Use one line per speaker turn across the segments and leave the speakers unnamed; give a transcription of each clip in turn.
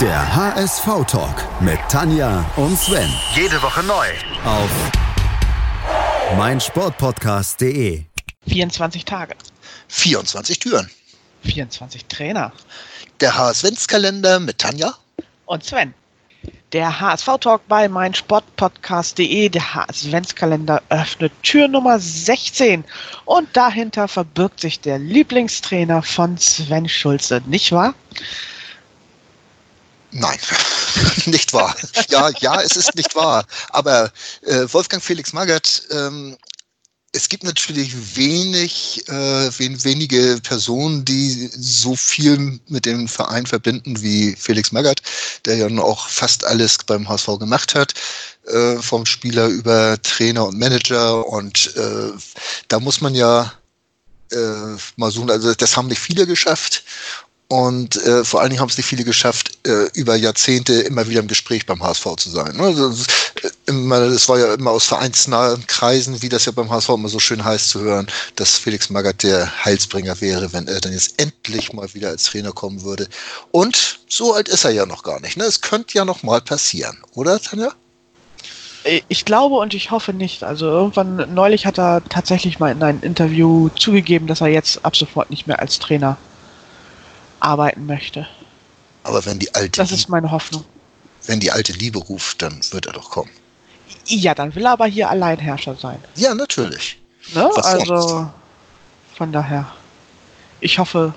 Der HSV-Talk mit Tanja und Sven.
Jede Woche neu.
Auf meinsportpodcast.de.
24 Tage.
24 Türen.
24 Trainer.
Der HSV-Kalender mit Tanja.
Und Sven. Der HSV-Talk bei meinsportpodcast.de, der HSV-Kalender öffnet Tür Nummer 16 und dahinter verbirgt sich der Lieblingstrainer von Sven Schulze, nicht wahr?
Nein, nicht wahr. Ja, ja, es ist nicht wahr. Aber äh, Wolfgang Felix Magath ähm, es gibt natürlich wenig, äh, wen, wenige Personen, die so viel mit dem Verein verbinden wie Felix Magath, der ja nun auch fast alles beim HSV gemacht hat, äh, vom Spieler über Trainer und Manager. Und äh, da muss man ja äh, mal suchen, also das haben nicht viele geschafft. Und äh, vor allen Dingen haben es nicht viele geschafft, äh, über Jahrzehnte immer wieder im Gespräch beim HSV zu sein. Ne? Also, äh, immer, das war ja immer aus vereinsnahen Kreisen, wie das ja beim HSV immer so schön heißt zu hören, dass Felix Magath der Heilsbringer wäre, wenn er dann jetzt endlich mal wieder als Trainer kommen würde. Und so alt ist er ja noch gar nicht. Ne? Es könnte ja noch mal passieren, oder Tanja?
Äh, ich glaube und ich hoffe nicht. Also irgendwann neulich hat er tatsächlich mal in einem Interview zugegeben, dass er jetzt ab sofort nicht mehr als Trainer arbeiten möchte.
Aber wenn die alte
Das ist meine Hoffnung.
wenn die alte Liebe ruft, dann wird er doch kommen.
Ja, dann will er aber hier Alleinherrscher sein.
Ja, natürlich.
Ne? Also
sonst?
von daher, ich hoffe,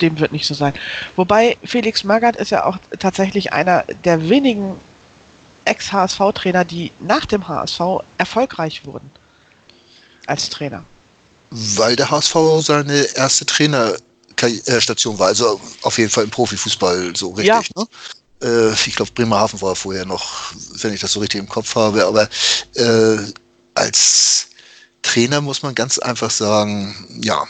dem wird nicht so sein. Wobei Felix Magath ist ja auch tatsächlich einer der wenigen Ex-HSV-Trainer, die nach dem HSV erfolgreich wurden als Trainer.
Weil der HSV seine erste Trainerstation war, also auf jeden Fall im Profifußball so richtig. Ne? Äh, ich glaube, Bremerhaven war vorher noch, wenn ich das so richtig im Kopf habe, aber äh, als Trainer muss man ganz einfach sagen, ja,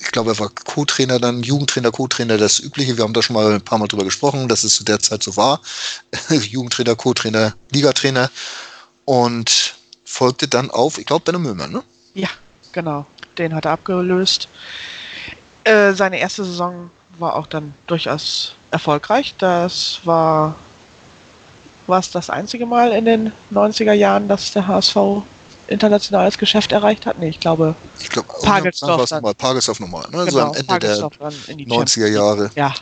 ich glaube, er war Co-Trainer dann, Jugendtrainer, Co-Trainer, das Übliche. Wir haben da schon mal ein paar Mal drüber gesprochen, dass es zu der Zeit so war. Jugendtrainer, Co-Trainer, Ligatrainer und folgte dann auf, ich glaube, Benno Möhmann, ne?
Ja, genau. Den hat er abgelöst. Äh, seine erste Saison war auch dann durchaus erfolgreich. Das war es das einzige Mal in den 90er Jahren, dass der HSV internationales Geschäft erreicht hat? Nee, ich glaube,
Ich glaube,
Pagelsdorf dann.
nochmal, Pagelsdorf nochmal, ne? so
genau,
am Ende
Pagelsdorf dann in die
der 90er Jahre.
Ja,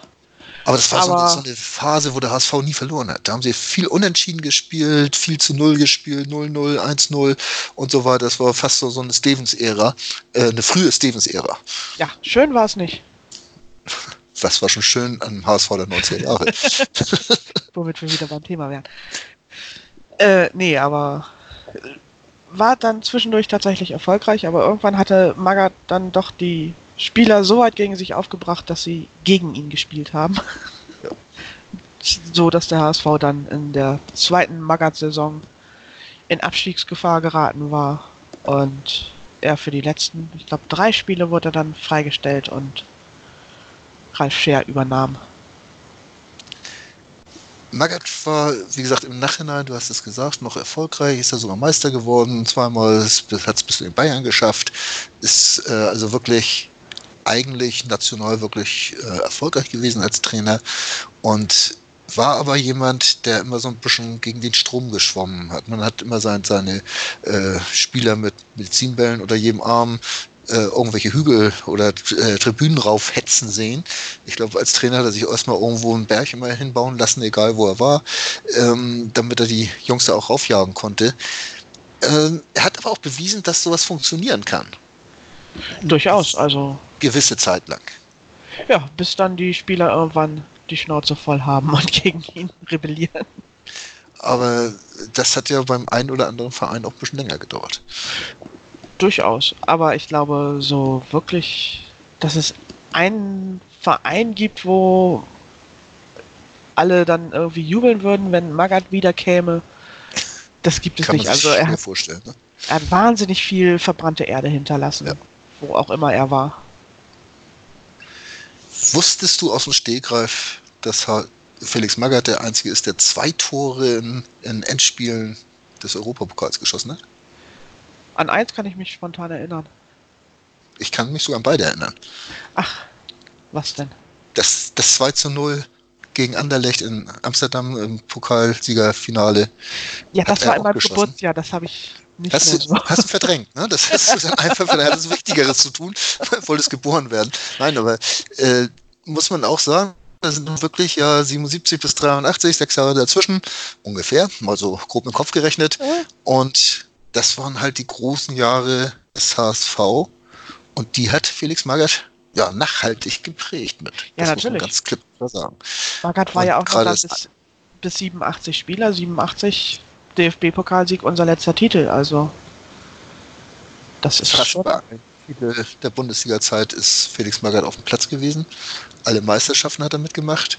Aber das war so,
Aber-
eine, so eine Phase, wo der HSV nie verloren hat. Da haben sie viel unentschieden gespielt, viel zu Null gespielt, 0-0, 1-0 und so weiter. Das war fast so, so eine Stevens-Ära, äh, eine frühe Stevens-Ära.
ja, schön war es nicht,
Das war schon schön am HSV der 90er Jahre.
womit wir wieder beim Thema wären. Äh, nee, aber war dann zwischendurch tatsächlich erfolgreich, aber irgendwann hatte Magath dann doch die Spieler so weit gegen sich aufgebracht, dass sie gegen ihn gespielt haben. So dass der HSV dann in der zweiten Magath-Saison in Abstiegsgefahr geraten war und er für die letzten, ich glaube, drei Spiele wurde er dann freigestellt und Ralf Scher übernahm.
Magath war, wie gesagt, im Nachhinein, du hast es gesagt, noch erfolgreich, ist er sogar Meister geworden, zweimal hat es bis zu den Bayern geschafft, ist äh, also wirklich eigentlich national wirklich äh, erfolgreich gewesen als Trainer und war aber jemand, der immer so ein bisschen gegen den Strom geschwommen hat. Man hat immer sein, seine äh, Spieler mit Medizinbällen oder jedem Arm äh, irgendwelche Hügel oder äh, Tribünen raufhetzen sehen. Ich glaube, als Trainer hat er sich erstmal irgendwo einen Berg immer hinbauen lassen, egal wo er war, ähm, damit er die Jungs da auch raufjagen konnte. Ähm, er hat aber auch bewiesen, dass sowas funktionieren kann.
Durchaus, also
Gewisse Zeit lang.
Ja, bis dann die Spieler irgendwann die Schnauze voll haben und gegen ihn rebellieren.
Aber das hat ja beim einen oder anderen Verein auch ein bisschen länger gedauert.
Durchaus. Aber ich glaube, so wirklich, dass es einen Verein gibt, wo alle dann irgendwie jubeln würden, wenn Magath wieder käme, das gibt es
Kann
nicht.
man sich
Also er hat,
vorstellen. Ne?
er hat wahnsinnig viel verbrannte Erde hinterlassen,
Ja.
Wo auch immer er war.
Wusstest du aus dem Stegreif, dass Felix Magath der Einzige ist, der zwei Tore in, in Endspielen des Europapokals geschossen hat?
An eins kann ich mich spontan erinnern.
Ich kann mich sogar an beide erinnern.
Ach, was denn?
Das, das 2 zu 0 gegen Anderlecht in Amsterdam im Pokalsiegerfinale.
Ja, das war immer Geburtsjahr, das habe ich nicht
hast, du, so. hast du verdrängt, ne? Das ist einfach, er hat das Wichtigeres zu tun, wolltest geboren werden. Nein, aber äh, muss man auch sagen, das sind wirklich ja 77 bis 83, sechs Jahre dazwischen, ungefähr, mal so grob im Kopf gerechnet. Mhm. Und das waren halt die großen Jahre des HSV. Und die hat Felix Magath ja nachhaltig geprägt mit.
Ja,
das
natürlich. Muss man
ganz klipp sagen.
Magath war und ja auch noch bis, bis 87 Spieler, 87 DFB-Pokalsieg, unser letzter Titel. Also das ist
schon. Titel der Bundesliga-Zeit ist Felix Magath auf dem Platz gewesen. Alle Meisterschaften hat er mitgemacht.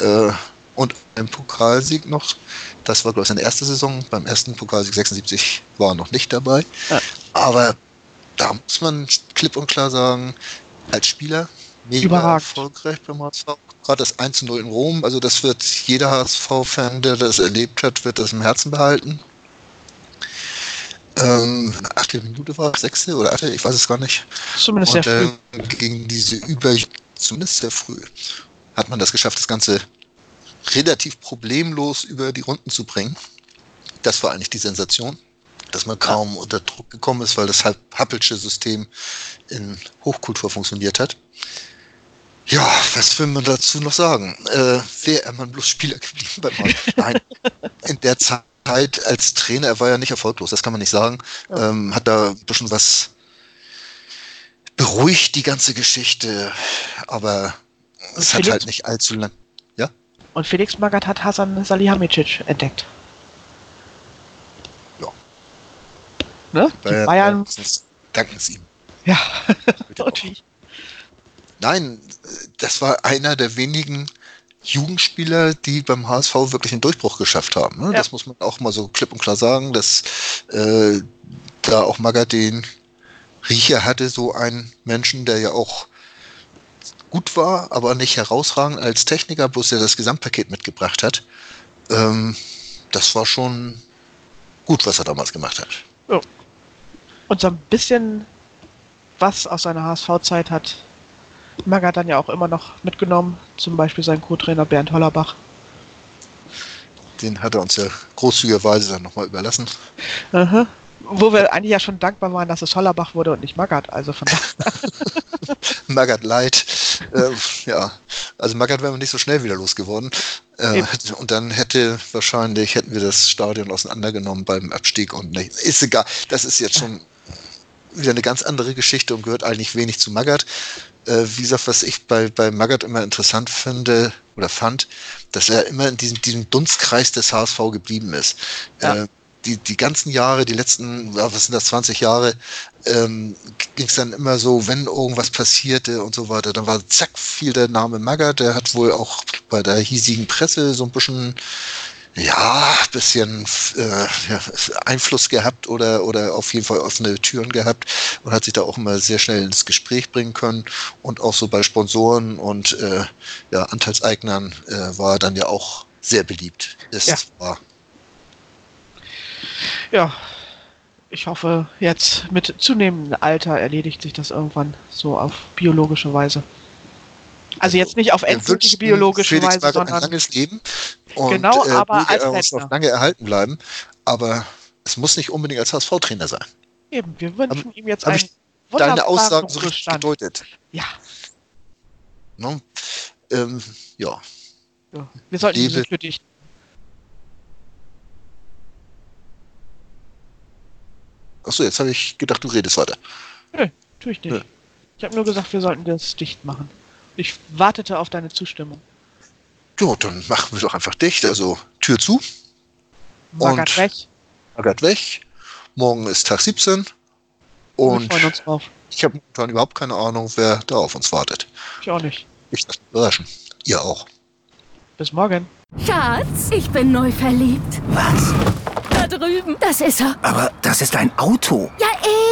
Äh, und ein Pokalsieg noch. Das war, glaube ich, seine erste Saison. Beim ersten Pokalsieg 76 war er noch nicht dabei. Ja. Aber da muss man klipp und klar sagen, als Spieler mega Überragend. erfolgreich beim HSV. Gerade das 1 0 in Rom, also das wird jeder HSV-Fan, der das erlebt hat, wird das im Herzen behalten. Ähm, achte Minute war es, sechste oder achte, ich weiß es gar nicht.
Zumindest Und, sehr früh.
Äh, gegen diese über, zumindest sehr früh, hat man das geschafft, das Ganze relativ problemlos über die Runden zu bringen. Das war eigentlich die Sensation, dass man kaum ja. unter Druck gekommen ist, weil das Happelsche System in Hochkultur funktioniert hat. Ja, was will man dazu noch sagen? Äh, Wäre er mal bloß Spieler geblieben beim Nein, in der Zeit als Trainer, er war ja nicht erfolglos, das kann man nicht sagen, ja. ähm, hat da ein bisschen was beruhigt, die ganze Geschichte, aber es hat halt nicht allzu lang. Ja?
Und Felix Magath hat Hasan Salihamidzic entdeckt. Ne? Die Bayern, Bayern
danken es ihm.
Ja,
Nein, das war einer der wenigen Jugendspieler, die beim HSV wirklich einen Durchbruch geschafft haben. Ne? Ja. Das muss man auch mal so klipp und klar sagen, dass äh, da auch Magath Riecher hatte, so einen Menschen, der ja auch gut war, aber nicht herausragend als Techniker, bloß der das Gesamtpaket mitgebracht hat. Ähm, das war schon gut, was er damals gemacht hat. Ja.
Und so ein bisschen was aus seiner HSV-Zeit hat Maga dann ja auch immer noch mitgenommen, zum Beispiel sein Co-Trainer Bernd Hollerbach.
Den hat er uns ja großzügigerweise dann nochmal überlassen.
Aha. Wo wir eigentlich ja schon dankbar waren, dass es Hollerbach wurde und nicht Magath, also von
Magath Light. Äh, ja, also Magath wären wir nicht so schnell wieder losgeworden. Äh, und dann hätte wahrscheinlich, hätten wir das Stadion auseinandergenommen beim Abstieg und nicht. Ist egal, das ist jetzt schon wieder eine ganz andere Geschichte und gehört eigentlich wenig zu Magath äh, wie gesagt, was ich bei, bei Magath immer interessant finde oder fand, dass er immer in diesem, diesem Dunstkreis des HSV geblieben ist. Ja. Äh, die, die ganzen Jahre, die letzten, was sind das, 20 Jahre, ähm, ging es dann immer so, wenn irgendwas passierte und so weiter, dann war zack, fiel der Name Magath, der hat wohl auch bei der hiesigen Presse so ein bisschen ja, bisschen äh, Einfluss gehabt oder, oder auf jeden Fall offene Türen gehabt und hat sich da auch immer sehr schnell ins Gespräch bringen können. Und auch so bei Sponsoren und äh, ja, Anteilseignern äh, war er dann ja auch sehr beliebt. Das ja. war.
Ja, ich hoffe, jetzt mit zunehmendem Alter erledigt sich das irgendwann so auf biologische Weise. Also jetzt nicht auf endgültige biologische Felix Weise, sondern
ein langes Leben und
genau, äh, aber als
er muss noch lange erhalten bleiben. Aber es muss nicht unbedingt als HSV-Trainer sein.
Eben, wir wünschen hab, ihm jetzt
einen deine Aussagen so richtig gedeutet.
Ja.
No? Ähm, ja.
ja. Wir sollten Liebe, für dich.
Achso, jetzt habe ich gedacht, du redest weiter.
Nö, tue ich nicht. Nö. Ich habe nur gesagt, wir sollten das dicht machen. Ich wartete auf deine Zustimmung.
Ja, dann machen wir doch einfach dicht. Also Tür zu.
Magath weg.
Magath weg. Morgen ist Tag 17. Und
wir freuen uns drauf.
Ich habe dann überhaupt keine Ahnung, wer da auf uns wartet.
Ich auch nicht.
Ich lasse mich überraschen. Ihr auch.
Bis morgen.
Schatz, ich bin neu verliebt.
Was?
Da drüben. Das ist er.
Aber das ist ein Auto.
Ja,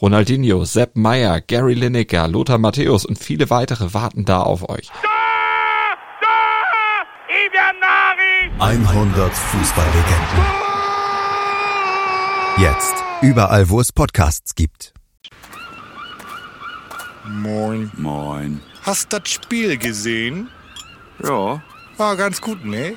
Ronaldinho, Sepp Meyer, Gary Lineker, Lothar Matthäus und viele weitere warten da auf euch.
100 Fußballlegenden. Jetzt überall, wo es Podcasts gibt.
Moin.
Moin.
Hast das Spiel gesehen?
Ja.
War ganz gut, ne?